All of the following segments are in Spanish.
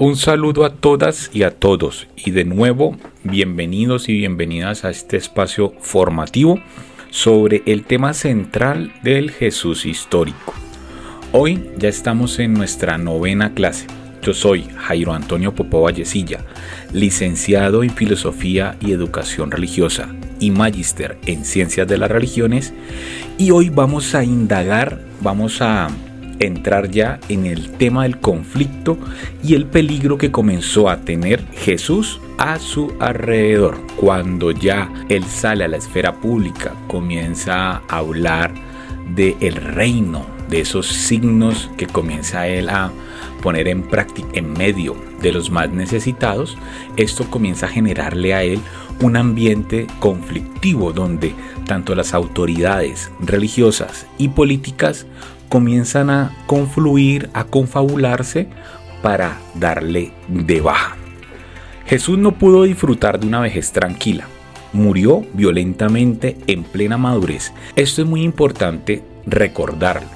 Un saludo a todas y a todos y de nuevo bienvenidos y bienvenidas a este espacio formativo sobre el tema central del Jesús histórico. Hoy ya estamos en nuestra novena clase. Yo soy Jairo Antonio Popó Vallecilla, licenciado en Filosofía y Educación Religiosa y magíster en Ciencias de las Religiones y hoy vamos a indagar, vamos a entrar ya en el tema del conflicto y el peligro que comenzó a tener Jesús a su alrededor. Cuando ya él sale a la esfera pública, comienza a hablar del el reino, de esos signos que comienza él a poner en práctica en medio de los más necesitados, esto comienza a generarle a él un ambiente conflictivo donde tanto las autoridades religiosas y políticas comienzan a confluir, a confabularse para darle de baja. Jesús no pudo disfrutar de una vejez tranquila. Murió violentamente en plena madurez. Esto es muy importante recordarlo,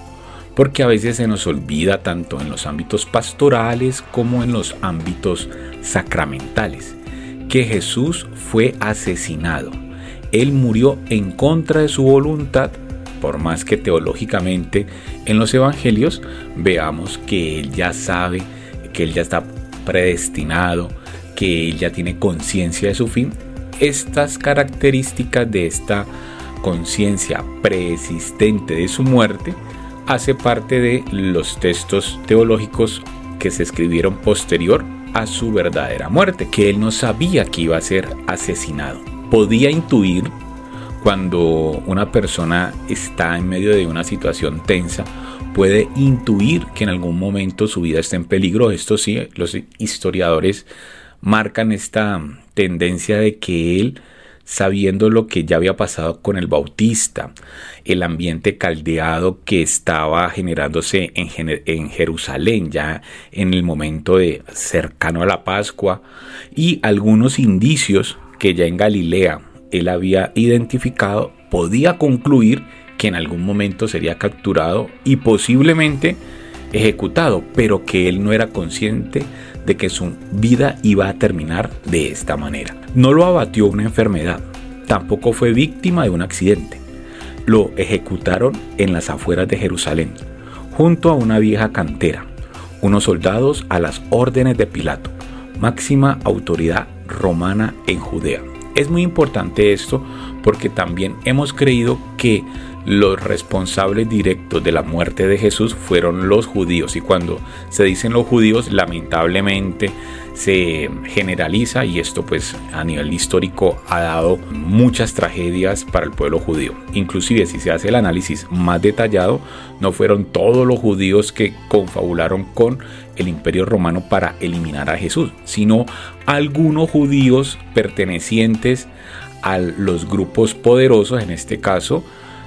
porque a veces se nos olvida tanto en los ámbitos pastorales como en los ámbitos sacramentales, que Jesús fue asesinado. Él murió en contra de su voluntad por más que teológicamente en los evangelios veamos que Él ya sabe, que Él ya está predestinado, que Él ya tiene conciencia de su fin, estas características de esta conciencia preexistente de su muerte hace parte de los textos teológicos que se escribieron posterior a su verdadera muerte, que él no sabía que iba a ser asesinado. Podía intuir cuando una persona está en medio de una situación tensa, puede intuir que en algún momento su vida está en peligro. Esto sí, los historiadores marcan esta tendencia de que él, sabiendo lo que ya había pasado con el Bautista, el ambiente caldeado que estaba generándose en, Jerusalén, ya en el momento de cercano a la Pascua, y algunos indicios que ya en Galilea él había identificado podía concluir que en algún momento sería capturado y posiblemente ejecutado, pero que él no era consciente de que su vida iba a terminar de esta manera. No lo abatió una enfermedad, tampoco fue víctima de un accidente. Lo ejecutaron en las afueras de Jerusalén, junto a una vieja cantera, unos soldados a las órdenes de Pilato, máxima autoridad romana en Judea. Es muy importante esto porque también hemos creído que los responsables directos de la muerte de Jesús fueron los judíos y cuando se dicen los judíos lamentablemente se generaliza y esto pues a nivel histórico ha dado muchas tragedias para el pueblo judío. Inclusive si se hace el análisis más detallado, no fueron todos los judíos que confabularon con el imperio romano para eliminar a Jesús, sino algunos judíos pertenecientes a los grupos poderosos, en este caso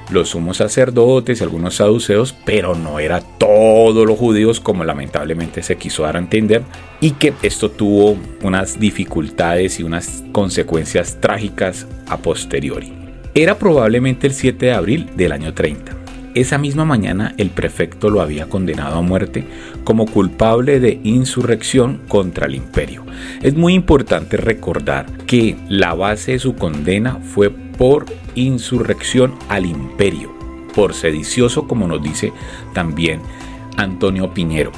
los sumos sacerdotes algunos saduceos, pero no era todos los judíos como lamentablemente se quiso dar a entender y que esto tuvo unas dificultades y unas consecuencias trágicas a posteriori. Era probablemente el 7 de abril del año 30. Esa misma mañana el prefecto lo había condenado a muerte como culpable de insurrección contra el imperio. Es muy importante recordar que la base de su condena fue por insurrección al imperio, por sedicioso como nos dice también Antonio Piñero.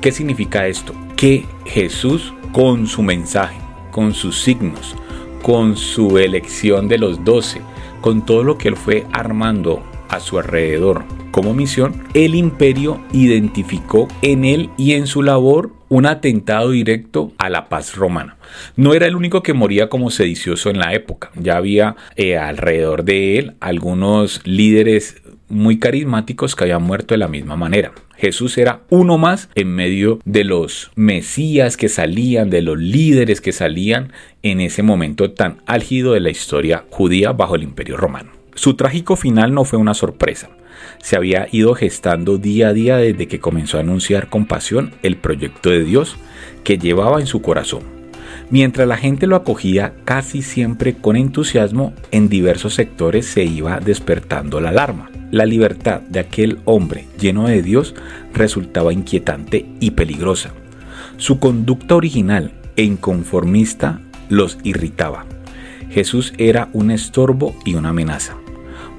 ¿Qué significa esto? Que Jesús con su mensaje, con sus signos, con su elección de los doce, con todo lo que él fue armando a su alrededor como misión, el imperio identificó en él y en su labor un atentado directo a la paz romana. No era el único que moría como sedicioso en la época, ya había eh, alrededor de él algunos líderes muy carismáticos que habían muerto de la misma manera. Jesús era uno más en medio de los mesías que salían, de los líderes que salían en ese momento tan álgido de la historia judía bajo el imperio romano. Su trágico final no fue una sorpresa. Se había ido gestando día a día desde que comenzó a anunciar con pasión el proyecto de Dios que llevaba en su corazón. Mientras la gente lo acogía casi siempre con entusiasmo, en diversos sectores se iba despertando la alarma. La libertad de aquel hombre lleno de Dios resultaba inquietante y peligrosa. Su conducta original e inconformista los irritaba. Jesús era un estorbo y una amenaza.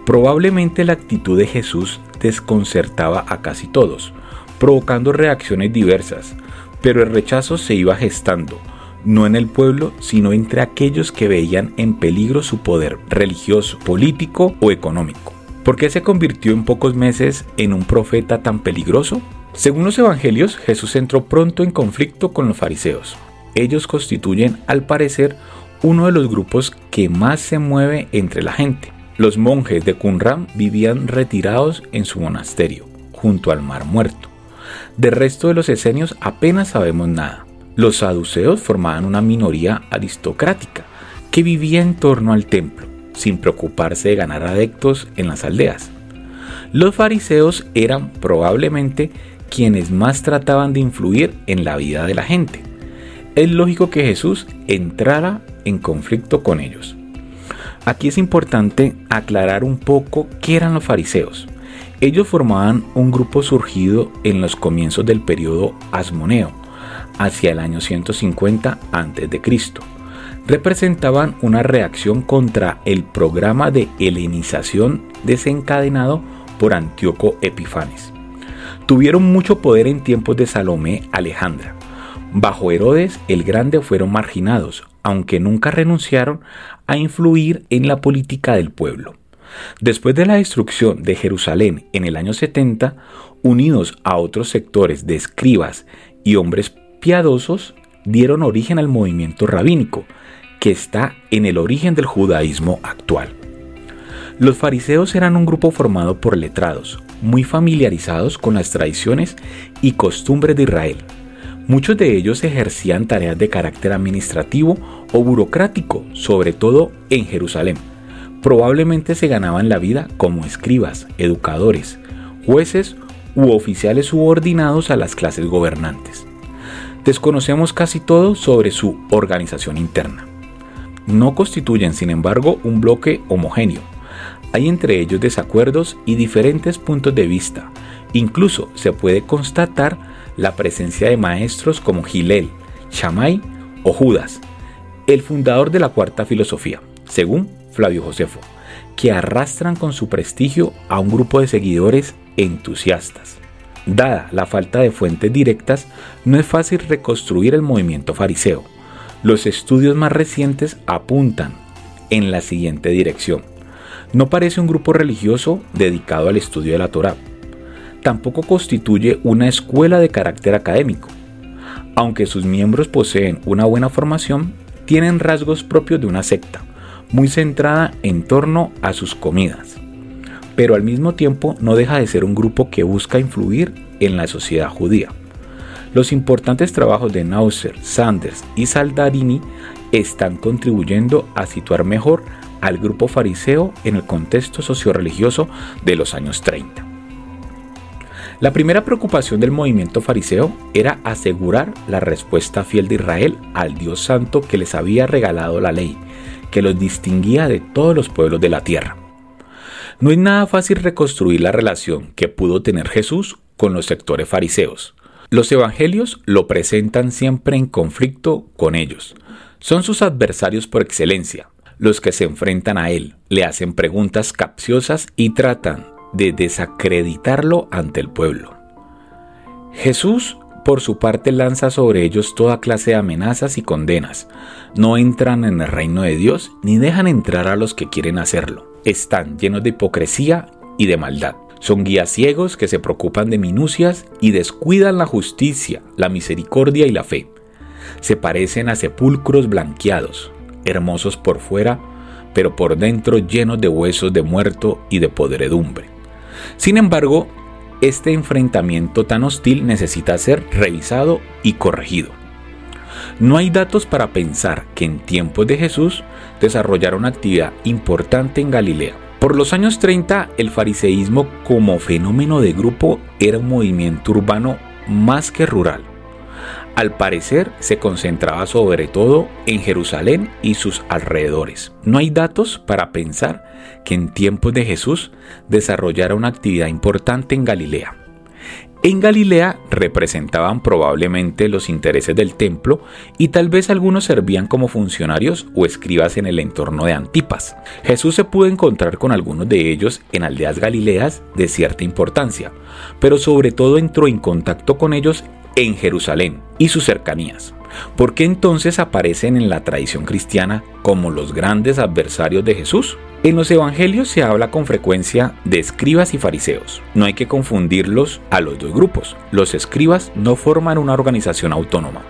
Probablemente la actitud de Jesús desconcertaba a casi todos, provocando reacciones diversas, pero el rechazo se iba gestando, no en el pueblo, sino entre aquellos que veían en peligro su poder religioso, político o económico. ¿Por qué se convirtió en pocos meses en un profeta tan peligroso? Según los evangelios, Jesús entró pronto en conflicto con los fariseos. Ellos constituyen, al parecer, uno de los grupos que más se mueve entre la gente. Los monjes de Qumran vivían retirados en su monasterio, junto al mar muerto. Del resto de los esenios apenas sabemos nada. Los saduceos formaban una minoría aristocrática que vivía en torno al templo, sin preocuparse de ganar adeptos en las aldeas. Los fariseos eran probablemente quienes más trataban de influir en la vida de la gente. Es lógico que Jesús entrara en conflicto con ellos. Aquí es importante aclarar un poco qué eran los fariseos. Ellos formaban un grupo surgido en los comienzos del periodo asmoneo, hacia el año 150 a.C. Representaban una reacción contra el programa de helenización desencadenado por Antíoco Epifanes. Tuvieron mucho poder en tiempos de Salomé Alejandra. Bajo Herodes el Grande fueron marginados, aunque nunca renunciaron a influir en la política del pueblo. Después de la destrucción de Jerusalén en el año 70, unidos a otros sectores de escribas y hombres piadosos dieron origen al movimiento rabínico, que está en el origen del judaísmo actual. Los fariseos eran un grupo formado por letrados, muy familiarizados con las tradiciones y costumbres de Israel. Muchos de ellos ejercían tareas de carácter administrativo o burocrático, sobre todo en Jerusalén. Probablemente se ganaban la vida como escribas, educadores, jueces u oficiales subordinados a las clases gobernantes. Desconocemos casi todo sobre su organización interna. No constituyen, sin embargo, un bloque homogéneo. Hay entre ellos desacuerdos y diferentes puntos de vista. Incluso se puede constatar la presencia de maestros como Gilel, Shammai o Judas, el fundador de la cuarta filosofía, según Flavio Josefo, que arrastran con su prestigio a un grupo de seguidores entusiastas. Dada la falta de fuentes directas, no es fácil reconstruir el movimiento fariseo. Los estudios más recientes apuntan en la siguiente dirección. No parece un grupo religioso dedicado al estudio de la Torá. Tampoco constituye una escuela de carácter académico. Aunque sus miembros poseen una buena formación, tienen rasgos propios de una secta, muy centrada en torno a sus comidas pero al mismo tiempo no deja de ser un grupo que busca influir en la sociedad judía. Los importantes trabajos de Nausser, Sanders y Saldarini están contribuyendo a situar mejor al grupo fariseo en el contexto socio-religioso de los años 30. La primera preocupación del movimiento fariseo era asegurar la respuesta fiel de Israel al Dios Santo que les había regalado la ley, que los distinguía de todos los pueblos de la tierra. No es nada fácil reconstruir la relación que pudo tener Jesús con los sectores fariseos. Los evangelios lo presentan siempre en conflicto con ellos. Son sus adversarios por excelencia, los que se enfrentan a él, le hacen preguntas capciosas y tratan de desacreditarlo ante el pueblo. Jesús, por su parte, lanza sobre ellos toda clase de amenazas y condenas. No entran en el reino de Dios ni dejan entrar a los que quieren hacerlo están llenos de hipocresía y de maldad. Son guías ciegos que se preocupan de minucias y descuidan la justicia, la misericordia y la fe. Se parecen a sepulcros blanqueados, hermosos por fuera, pero por dentro llenos de huesos de muerto y de podredumbre. Sin embargo, este enfrentamiento tan hostil necesita ser revisado y corregido. No hay datos para pensar que en tiempos de Jesús desarrollara una actividad importante en Galilea. Por los años 30, el fariseísmo como fenómeno de grupo era un movimiento urbano más que rural. Al parecer se concentraba sobre todo en Jerusalén y sus alrededores. No hay datos para pensar que en tiempos de Jesús desarrollara una actividad importante en Galilea. En Galilea representaban probablemente los intereses del templo y tal vez algunos servían como funcionarios o escribas en el entorno de Antipas. Jesús se pudo encontrar con algunos de ellos en aldeas galileas de cierta importancia, pero sobre todo entró en contacto con ellos en Jerusalén y sus cercanías. ¿Por qué entonces aparecen en la tradición cristiana como los grandes adversarios de Jesús? En los evangelios se habla con frecuencia de escribas y fariseos. No hay que confundirlos a los dos grupos. Los escribas no forman una organización autónoma.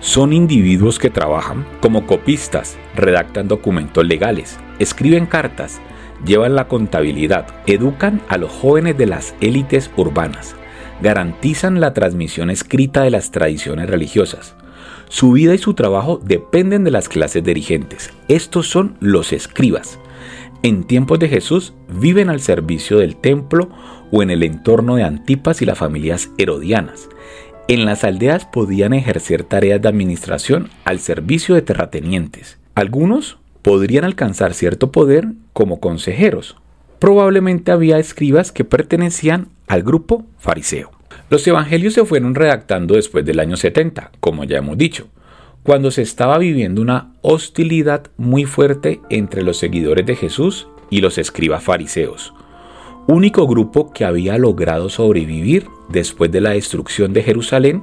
Son individuos que trabajan como copistas, redactan documentos legales, escriben cartas, llevan la contabilidad, educan a los jóvenes de las élites urbanas, garantizan la transmisión escrita de las tradiciones religiosas. Su vida y su trabajo dependen de las clases dirigentes. Estos son los escribas en tiempos de Jesús viven al servicio del templo o en el entorno de Antipas y las familias herodianas. En las aldeas podían ejercer tareas de administración al servicio de terratenientes. Algunos podrían alcanzar cierto poder como consejeros. Probablemente había escribas que pertenecían al grupo fariseo. Los evangelios se fueron redactando después del año 70, como ya hemos dicho cuando se estaba viviendo una hostilidad muy fuerte entre los seguidores de Jesús y los escribas fariseos, único grupo que había logrado sobrevivir después de la destrucción de Jerusalén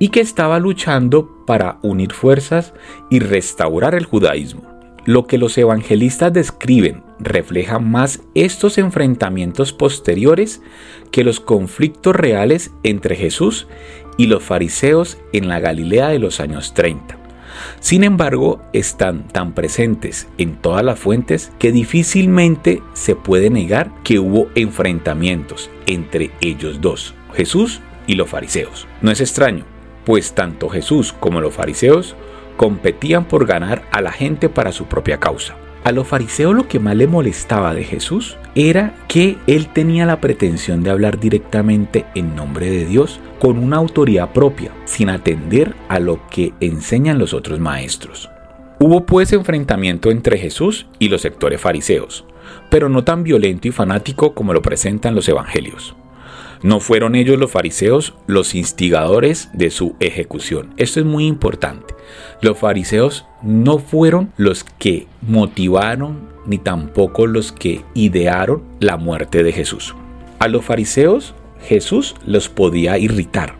y que estaba luchando para unir fuerzas y restaurar el judaísmo. Lo que los evangelistas describen refleja más estos enfrentamientos posteriores que los conflictos reales entre Jesús y los fariseos en la Galilea de los años 30. Sin embargo, están tan presentes en todas las fuentes que difícilmente se puede negar que hubo enfrentamientos entre ellos dos, Jesús y los fariseos. No es extraño, pues tanto Jesús como los fariseos competían por ganar a la gente para su propia causa. A los fariseos lo que más le molestaba de Jesús era que él tenía la pretensión de hablar directamente en nombre de Dios con una autoridad propia, sin atender a lo que enseñan los otros maestros. Hubo pues enfrentamiento entre Jesús y los sectores fariseos, pero no tan violento y fanático como lo presentan los evangelios. No fueron ellos los fariseos los instigadores de su ejecución. Esto es muy importante. Los fariseos no fueron los que motivaron ni tampoco los que idearon la muerte de Jesús. A los fariseos Jesús los podía irritar.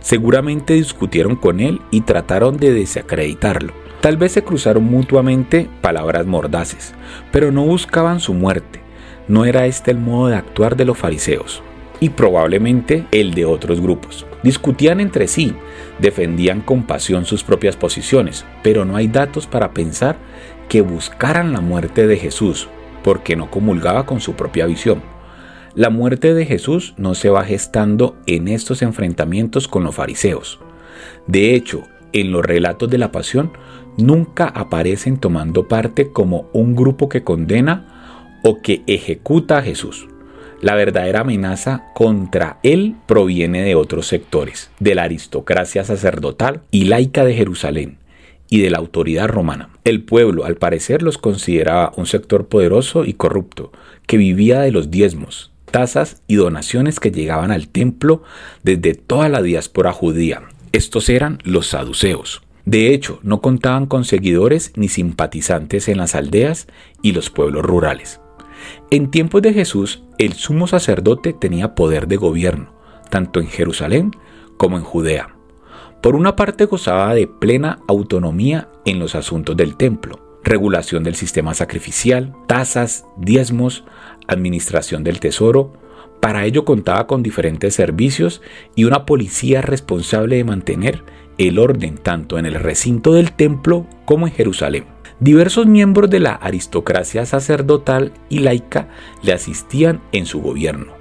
Seguramente discutieron con él y trataron de desacreditarlo. Tal vez se cruzaron mutuamente palabras mordaces, pero no buscaban su muerte. No era este el modo de actuar de los fariseos y probablemente el de otros grupos. Discutían entre sí, defendían con pasión sus propias posiciones, pero no hay datos para pensar que buscaran la muerte de Jesús, porque no comulgaba con su propia visión. La muerte de Jesús no se va gestando en estos enfrentamientos con los fariseos. De hecho, en los relatos de la pasión nunca aparecen tomando parte como un grupo que condena o que ejecuta a Jesús. La verdadera amenaza contra él proviene de otros sectores, de la aristocracia sacerdotal y laica de Jerusalén y de la autoridad romana. El pueblo, al parecer, los consideraba un sector poderoso y corrupto, que vivía de los diezmos, tasas y donaciones que llegaban al templo desde toda la diáspora judía. Estos eran los saduceos. De hecho, no contaban con seguidores ni simpatizantes en las aldeas y los pueblos rurales. En tiempos de Jesús, el sumo sacerdote tenía poder de gobierno, tanto en Jerusalén como en Judea. Por una parte gozaba de plena autonomía en los asuntos del templo, regulación del sistema sacrificial, tasas, diezmos, administración del tesoro. Para ello contaba con diferentes servicios y una policía responsable de mantener el orden tanto en el recinto del templo como en Jerusalén. Diversos miembros de la aristocracia sacerdotal y laica le asistían en su gobierno.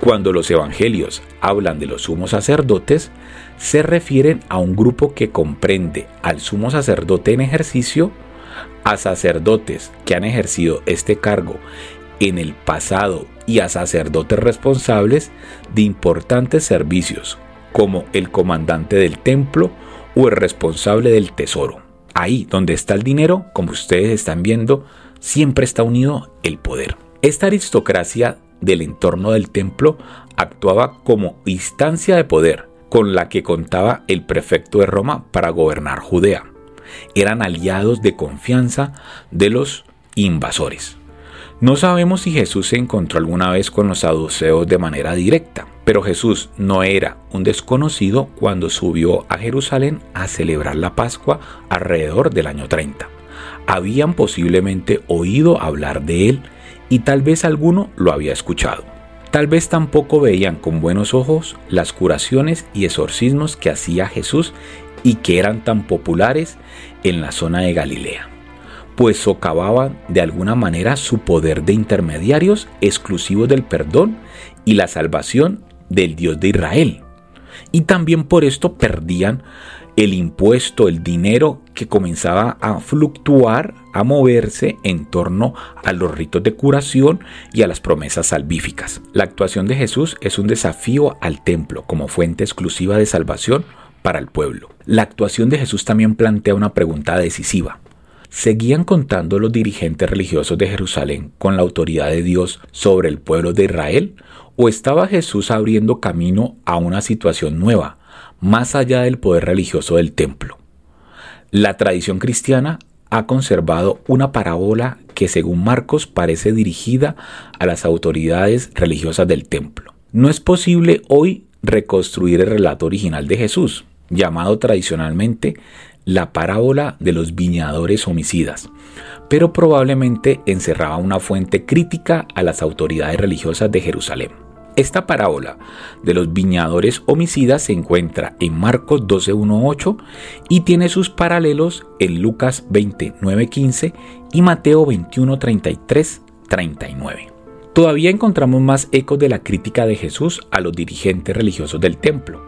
Cuando los evangelios hablan de los sumos sacerdotes, se refieren a un grupo que comprende al sumo sacerdote en ejercicio, a sacerdotes que han ejercido este cargo en el pasado y a sacerdotes responsables de importantes servicios, como el comandante del templo o el responsable del tesoro. Ahí donde está el dinero, como ustedes están viendo, siempre está unido el poder. Esta aristocracia del entorno del templo actuaba como instancia de poder con la que contaba el prefecto de Roma para gobernar Judea. Eran aliados de confianza de los invasores. No sabemos si Jesús se encontró alguna vez con los saduceos de manera directa, pero Jesús no era un desconocido cuando subió a Jerusalén a celebrar la Pascua alrededor del año 30. Habían posiblemente oído hablar de él y tal vez alguno lo había escuchado. Tal vez tampoco veían con buenos ojos las curaciones y exorcismos que hacía Jesús y que eran tan populares en la zona de Galilea pues socavaban de alguna manera su poder de intermediarios exclusivos del perdón y la salvación del Dios de Israel. Y también por esto perdían el impuesto, el dinero que comenzaba a fluctuar, a moverse en torno a los ritos de curación y a las promesas salvíficas. La actuación de Jesús es un desafío al templo como fuente exclusiva de salvación para el pueblo. La actuación de Jesús también plantea una pregunta decisiva. ¿Seguían contando los dirigentes religiosos de Jerusalén con la autoridad de Dios sobre el pueblo de Israel? ¿O estaba Jesús abriendo camino a una situación nueva, más allá del poder religioso del templo? La tradición cristiana ha conservado una parábola que según Marcos parece dirigida a las autoridades religiosas del templo. No es posible hoy reconstruir el relato original de Jesús, llamado tradicionalmente la parábola de los viñadores homicidas, pero probablemente encerraba una fuente crítica a las autoridades religiosas de Jerusalén. Esta parábola de los viñadores homicidas se encuentra en Marcos 12.1.8 y tiene sus paralelos en Lucas 29.15 y Mateo 21.33.39. Todavía encontramos más ecos de la crítica de Jesús a los dirigentes religiosos del templo.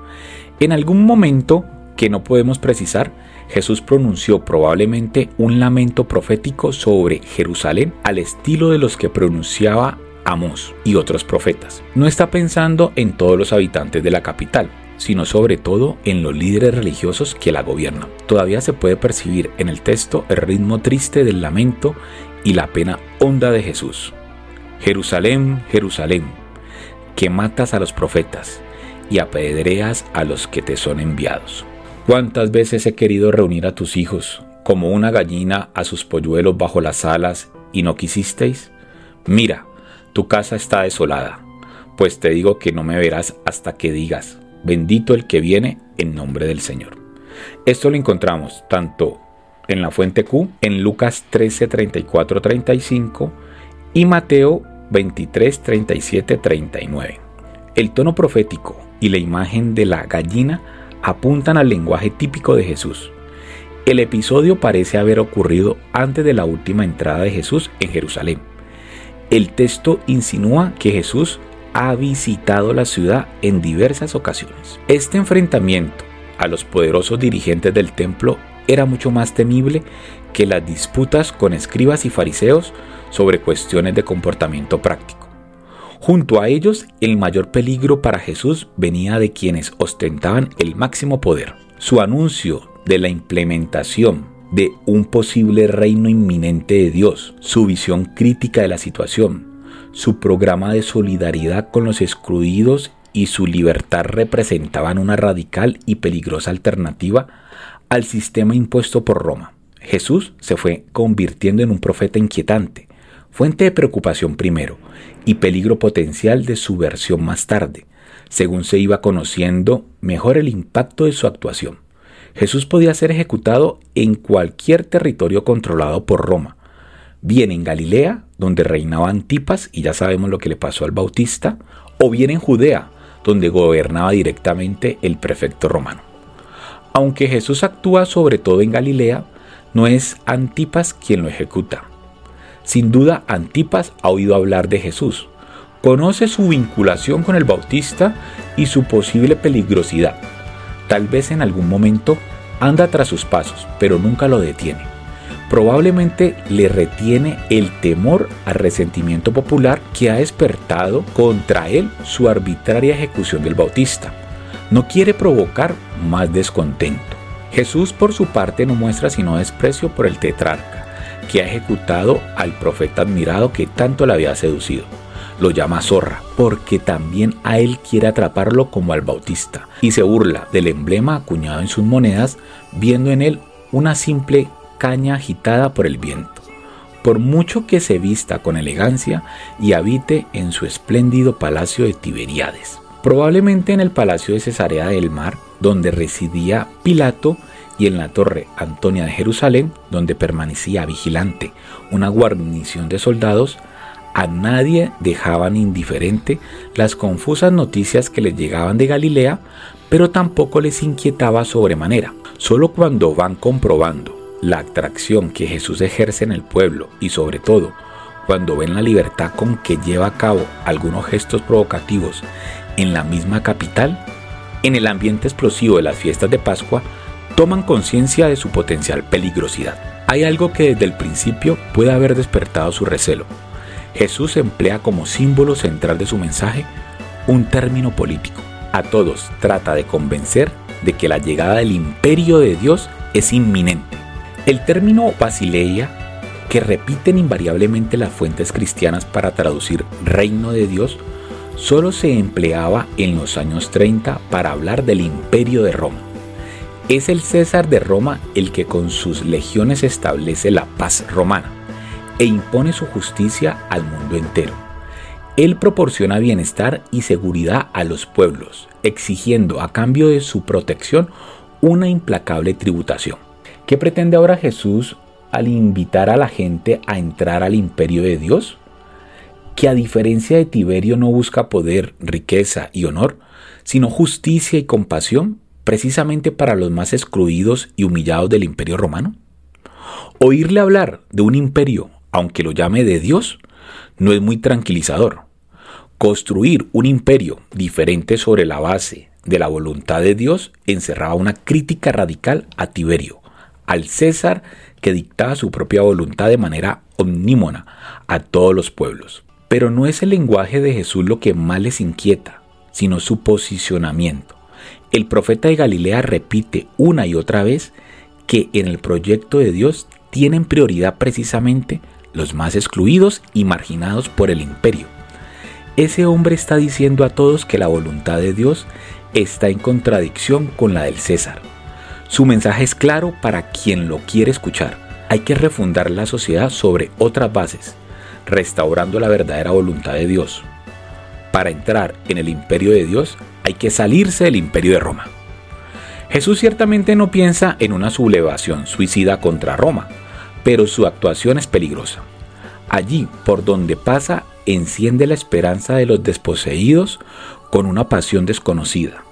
En algún momento que no podemos precisar, Jesús pronunció probablemente un lamento profético sobre Jerusalén al estilo de los que pronunciaba Amós y otros profetas. No está pensando en todos los habitantes de la capital, sino sobre todo en los líderes religiosos que la gobiernan. Todavía se puede percibir en el texto el ritmo triste del lamento y la pena honda de Jesús. Jerusalén, Jerusalén, que matas a los profetas y apedreas a los que te son enviados. ¿Cuántas veces he querido reunir a tus hijos, como una gallina a sus polluelos bajo las alas, y no quisisteis? Mira, tu casa está desolada, pues te digo que no me verás hasta que digas, bendito el que viene en nombre del Señor. Esto lo encontramos tanto en la fuente Q, en Lucas 13, 34, 35 y Mateo 23, 37, 39. El tono profético y la imagen de la gallina apuntan al lenguaje típico de Jesús. El episodio parece haber ocurrido antes de la última entrada de Jesús en Jerusalén. El texto insinúa que Jesús ha visitado la ciudad en diversas ocasiones. Este enfrentamiento a los poderosos dirigentes del templo era mucho más temible que las disputas con escribas y fariseos sobre cuestiones de comportamiento práctico. Junto a ellos, el mayor peligro para Jesús venía de quienes ostentaban el máximo poder. Su anuncio de la implementación de un posible reino inminente de Dios, su visión crítica de la situación, su programa de solidaridad con los excluidos y su libertad representaban una radical y peligrosa alternativa al sistema impuesto por Roma. Jesús se fue convirtiendo en un profeta inquietante, fuente de preocupación primero y peligro potencial de subversión más tarde, según se iba conociendo mejor el impacto de su actuación. Jesús podía ser ejecutado en cualquier territorio controlado por Roma, bien en Galilea, donde reinaba Antipas, y ya sabemos lo que le pasó al Bautista, o bien en Judea, donde gobernaba directamente el prefecto romano. Aunque Jesús actúa sobre todo en Galilea, no es Antipas quien lo ejecuta, sin duda, Antipas ha oído hablar de Jesús, conoce su vinculación con el Bautista y su posible peligrosidad. Tal vez en algún momento anda tras sus pasos, pero nunca lo detiene. Probablemente le retiene el temor al resentimiento popular que ha despertado contra él su arbitraria ejecución del Bautista. No quiere provocar más descontento. Jesús por su parte no muestra sino desprecio por el tetrarca que ha ejecutado al profeta admirado que tanto le había seducido. lo llama zorra, porque también a él quiere atraparlo como al bautista, y se burla del emblema acuñado en sus monedas, viendo en él una simple caña agitada por el viento. Por mucho que se vista con elegancia y habite en su espléndido palacio de Tiberíades. Probablemente en el palacio de Cesarea del Mar, donde residía Pilato, y en la torre Antonia de Jerusalén, donde permanecía vigilante una guarnición de soldados, a nadie dejaban indiferente las confusas noticias que les llegaban de Galilea, pero tampoco les inquietaba sobremanera. Solo cuando van comprobando la atracción que Jesús ejerce en el pueblo y sobre todo cuando ven la libertad con que lleva a cabo algunos gestos provocativos en la misma capital, en el ambiente explosivo de las fiestas de Pascua, toman conciencia de su potencial peligrosidad. Hay algo que desde el principio puede haber despertado su recelo. Jesús emplea como símbolo central de su mensaje un término político. A todos trata de convencer de que la llegada del imperio de Dios es inminente. El término Basileia, que repiten invariablemente las fuentes cristianas para traducir reino de Dios, solo se empleaba en los años 30 para hablar del imperio de Roma. Es el César de Roma el que con sus legiones establece la paz romana e impone su justicia al mundo entero. Él proporciona bienestar y seguridad a los pueblos, exigiendo a cambio de su protección una implacable tributación. ¿Qué pretende ahora Jesús al invitar a la gente a entrar al imperio de Dios? Que a diferencia de Tiberio no busca poder, riqueza y honor, sino justicia y compasión precisamente para los más excluidos y humillados del imperio romano? Oírle hablar de un imperio, aunque lo llame de Dios, no es muy tranquilizador. Construir un imperio diferente sobre la base de la voluntad de Dios encerraba una crítica radical a Tiberio, al César que dictaba su propia voluntad de manera omnímona a todos los pueblos. Pero no es el lenguaje de Jesús lo que más les inquieta, sino su posicionamiento. El profeta de Galilea repite una y otra vez que en el proyecto de Dios tienen prioridad precisamente los más excluidos y marginados por el imperio. Ese hombre está diciendo a todos que la voluntad de Dios está en contradicción con la del César. Su mensaje es claro para quien lo quiere escuchar. Hay que refundar la sociedad sobre otras bases, restaurando la verdadera voluntad de Dios. Para entrar en el imperio de Dios hay que salirse del imperio de Roma. Jesús ciertamente no piensa en una sublevación suicida contra Roma, pero su actuación es peligrosa. Allí, por donde pasa, enciende la esperanza de los desposeídos con una pasión desconocida.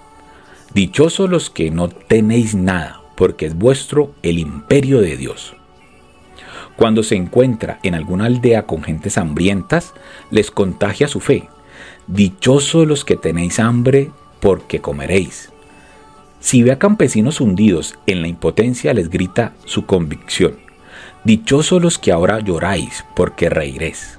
Dichosos los que no tenéis nada, porque es vuestro el imperio de Dios. Cuando se encuentra en alguna aldea con gentes hambrientas, les contagia su fe. Dichosos los que tenéis hambre porque comeréis. Si ve a campesinos hundidos en la impotencia, les grita su convicción. Dichosos los que ahora lloráis, porque reiréis.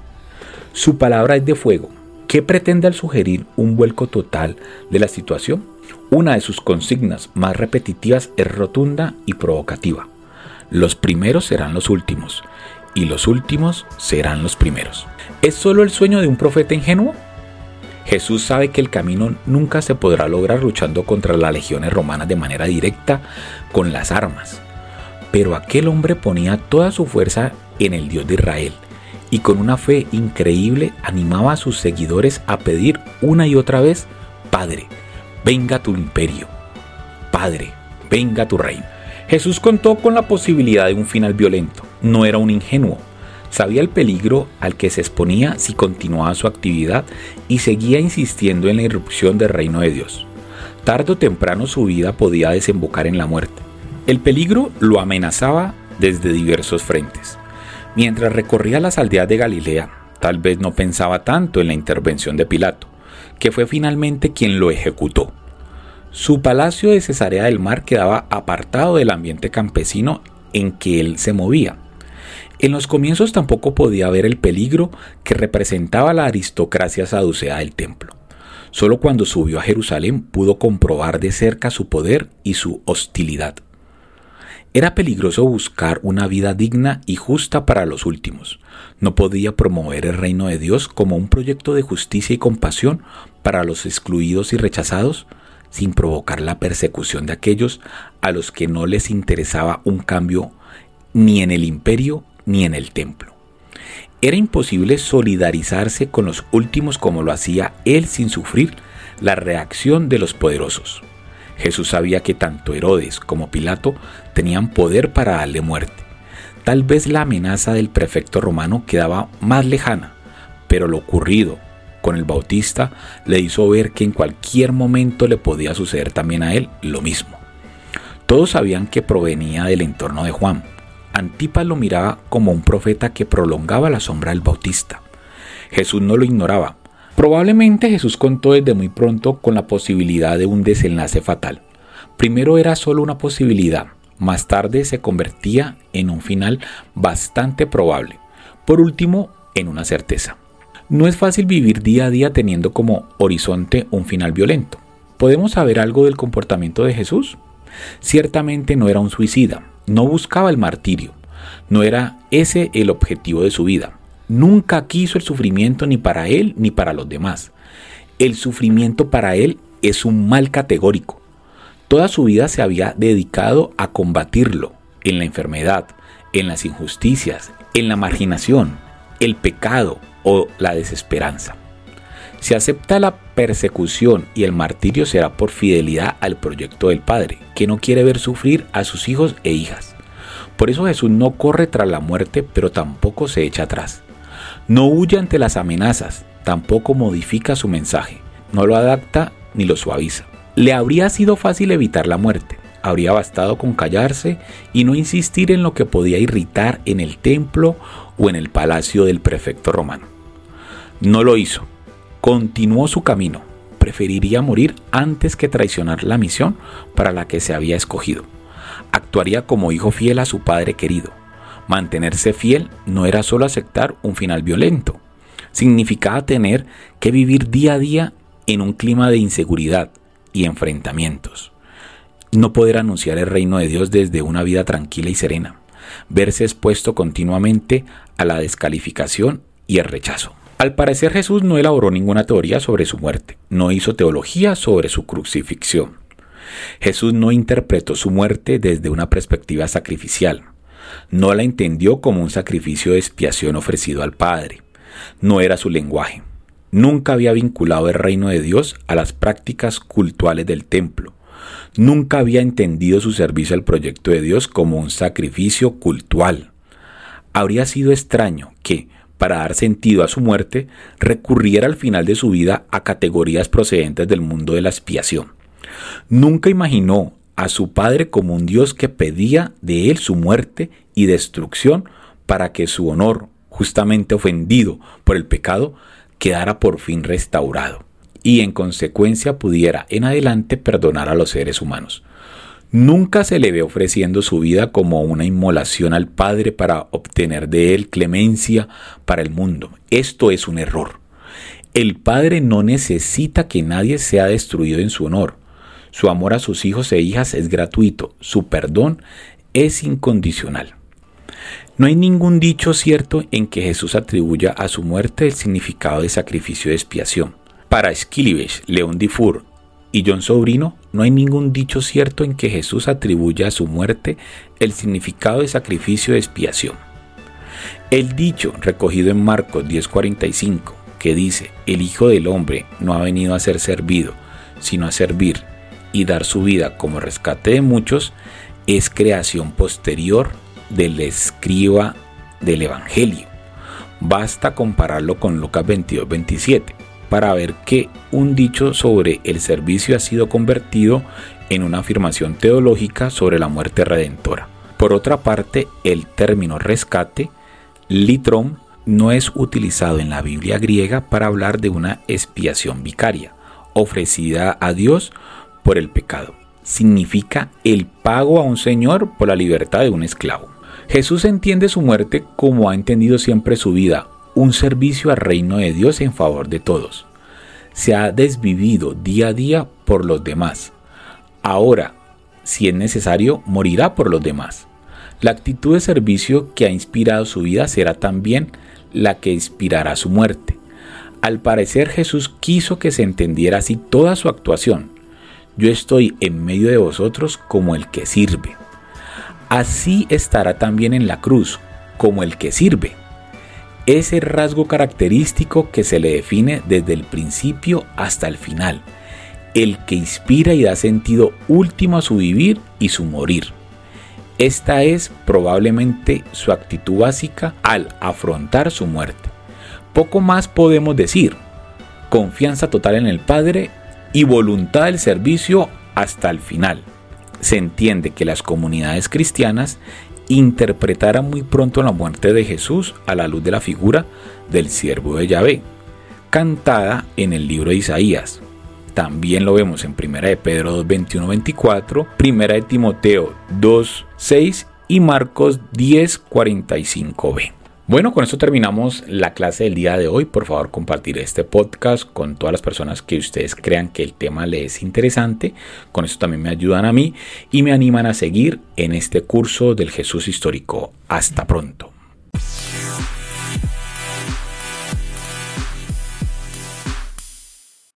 Su palabra es de fuego. ¿Qué pretende al sugerir un vuelco total de la situación? Una de sus consignas más repetitivas es rotunda y provocativa. Los primeros serán los últimos, y los últimos serán los primeros. ¿Es solo el sueño de un profeta ingenuo? Jesús sabe que el camino nunca se podrá lograr luchando contra las legiones romanas de manera directa con las armas. Pero aquel hombre ponía toda su fuerza en el Dios de Israel y con una fe increíble animaba a sus seguidores a pedir una y otra vez, Padre, venga tu imperio. Padre, venga tu reino. Jesús contó con la posibilidad de un final violento. No era un ingenuo, Sabía el peligro al que se exponía si continuaba su actividad y seguía insistiendo en la irrupción del reino de Dios. Tardo o temprano su vida podía desembocar en la muerte. El peligro lo amenazaba desde diversos frentes. Mientras recorría las aldeas de Galilea, tal vez no pensaba tanto en la intervención de Pilato, que fue finalmente quien lo ejecutó. Su palacio de Cesarea del Mar quedaba apartado del ambiente campesino en que él se movía. En los comienzos tampoco podía ver el peligro que representaba la aristocracia saducea del templo. Solo cuando subió a Jerusalén pudo comprobar de cerca su poder y su hostilidad. Era peligroso buscar una vida digna y justa para los últimos. No podía promover el reino de Dios como un proyecto de justicia y compasión para los excluidos y rechazados, sin provocar la persecución de aquellos a los que no les interesaba un cambio ni en el imperio ni en el templo. Era imposible solidarizarse con los últimos como lo hacía él sin sufrir la reacción de los poderosos. Jesús sabía que tanto Herodes como Pilato tenían poder para darle muerte. Tal vez la amenaza del prefecto romano quedaba más lejana, pero lo ocurrido con el Bautista le hizo ver que en cualquier momento le podía suceder también a él lo mismo. Todos sabían que provenía del entorno de Juan. Antipas lo miraba como un profeta que prolongaba la sombra del Bautista. Jesús no lo ignoraba, Probablemente Jesús contó desde muy pronto con la posibilidad de un desenlace fatal. Primero era solo una posibilidad, más tarde se convertía en un final bastante probable. Por último, en una certeza. No es fácil vivir día a día teniendo como horizonte un final violento. ¿Podemos saber algo del comportamiento de Jesús? Ciertamente no era un suicida, no buscaba el martirio, no era ese el objetivo de su vida. Nunca quiso el sufrimiento ni para él ni para los demás. El sufrimiento para él es un mal categórico. Toda su vida se había dedicado a combatirlo en la enfermedad, en las injusticias, en la marginación, el pecado o la desesperanza. Si acepta la persecución y el martirio será por fidelidad al proyecto del Padre, que no quiere ver sufrir a sus hijos e hijas. Por eso Jesús no corre tras la muerte, pero tampoco se echa atrás. No huye ante las amenazas, tampoco modifica su mensaje, no lo adapta ni lo suaviza. Le habría sido fácil evitar la muerte, habría bastado con callarse y no insistir en lo que podía irritar en el templo o en el palacio del prefecto romano. No lo hizo, continuó su camino, preferiría morir antes que traicionar la misión para la que se había escogido. Actuaría como hijo fiel a su padre querido, Mantenerse fiel no era solo aceptar un final violento, significaba tener que vivir día a día en un clima de inseguridad y enfrentamientos. No poder anunciar el reino de Dios desde una vida tranquila y serena, verse expuesto continuamente a la descalificación y el rechazo. Al parecer Jesús no elaboró ninguna teoría sobre su muerte, no hizo teología sobre su crucifixión. Jesús no interpretó su muerte desde una perspectiva sacrificial, no la entendió como un sacrificio de expiación ofrecido al Padre. No era su lenguaje. Nunca había vinculado el reino de Dios a las prácticas cultuales del templo. Nunca había entendido su servicio al proyecto de Dios como un sacrificio cultual. Habría sido extraño que, para dar sentido a su muerte, recurriera al final de su vida a categorías procedentes del mundo de la expiación. Nunca imaginó a su Padre como un Dios que pedía de él su muerte y destrucción para que su honor, justamente ofendido por el pecado, quedara por fin restaurado y en consecuencia pudiera en adelante perdonar a los seres humanos. Nunca se le ve ofreciendo su vida como una inmolación al Padre para obtener de él clemencia para el mundo. Esto es un error. El Padre no necesita que nadie sea destruido en su honor. Su amor a sus hijos e hijas es gratuito, su perdón es incondicional. No hay ningún dicho cierto en que Jesús atribuya a su muerte el significado de sacrificio de expiación. Para Skilibech, León Difur y John Sobrino, no hay ningún dicho cierto en que Jesús atribuya a su muerte el significado de sacrificio de expiación. El dicho recogido en Marcos 10:45, que dice, el Hijo del Hombre no ha venido a ser servido, sino a servir y dar su vida como rescate de muchos es creación posterior del escriba del Evangelio. Basta compararlo con Lucas 22, 27 para ver que un dicho sobre el servicio ha sido convertido en una afirmación teológica sobre la muerte redentora. Por otra parte, el término rescate, litrom, no es utilizado en la Biblia griega para hablar de una expiación vicaria, ofrecida a Dios por el pecado. Significa el pago a un señor por la libertad de un esclavo. Jesús entiende su muerte como ha entendido siempre su vida, un servicio al reino de Dios en favor de todos. Se ha desvivido día a día por los demás. Ahora, si es necesario, morirá por los demás. La actitud de servicio que ha inspirado su vida será también la que inspirará su muerte. Al parecer Jesús quiso que se entendiera así toda su actuación. Yo estoy en medio de vosotros como el que sirve. Así estará también en la cruz, como el que sirve. Ese rasgo característico que se le define desde el principio hasta el final, el que inspira y da sentido último a su vivir y su morir. Esta es probablemente su actitud básica al afrontar su muerte. Poco más podemos decir. Confianza total en el Padre y voluntad del servicio hasta el final. Se entiende que las comunidades cristianas interpretaran muy pronto la muerte de Jesús a la luz de la figura del siervo de Yahvé, cantada en el libro de Isaías. También lo vemos en 1 de Pedro 2, 21, 24, 1 de Timoteo 2, 6 y Marcos 10, 45b. Bueno, con esto terminamos la clase del día de hoy. Por favor, compartir este podcast con todas las personas que ustedes crean que el tema les es interesante. Con esto también me ayudan a mí y me animan a seguir en este curso del Jesús histórico. Hasta pronto.